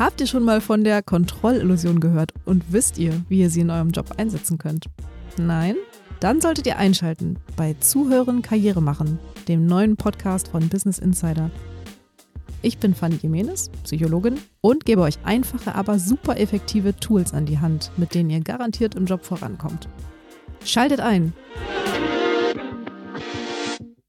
Habt ihr schon mal von der Kontrollillusion gehört und wisst ihr, wie ihr sie in eurem Job einsetzen könnt? Nein? Dann solltet ihr einschalten bei Zuhören Karriere machen, dem neuen Podcast von Business Insider. Ich bin Fanny Jimenez, Psychologin und gebe euch einfache, aber super effektive Tools an die Hand, mit denen ihr garantiert im Job vorankommt. Schaltet ein!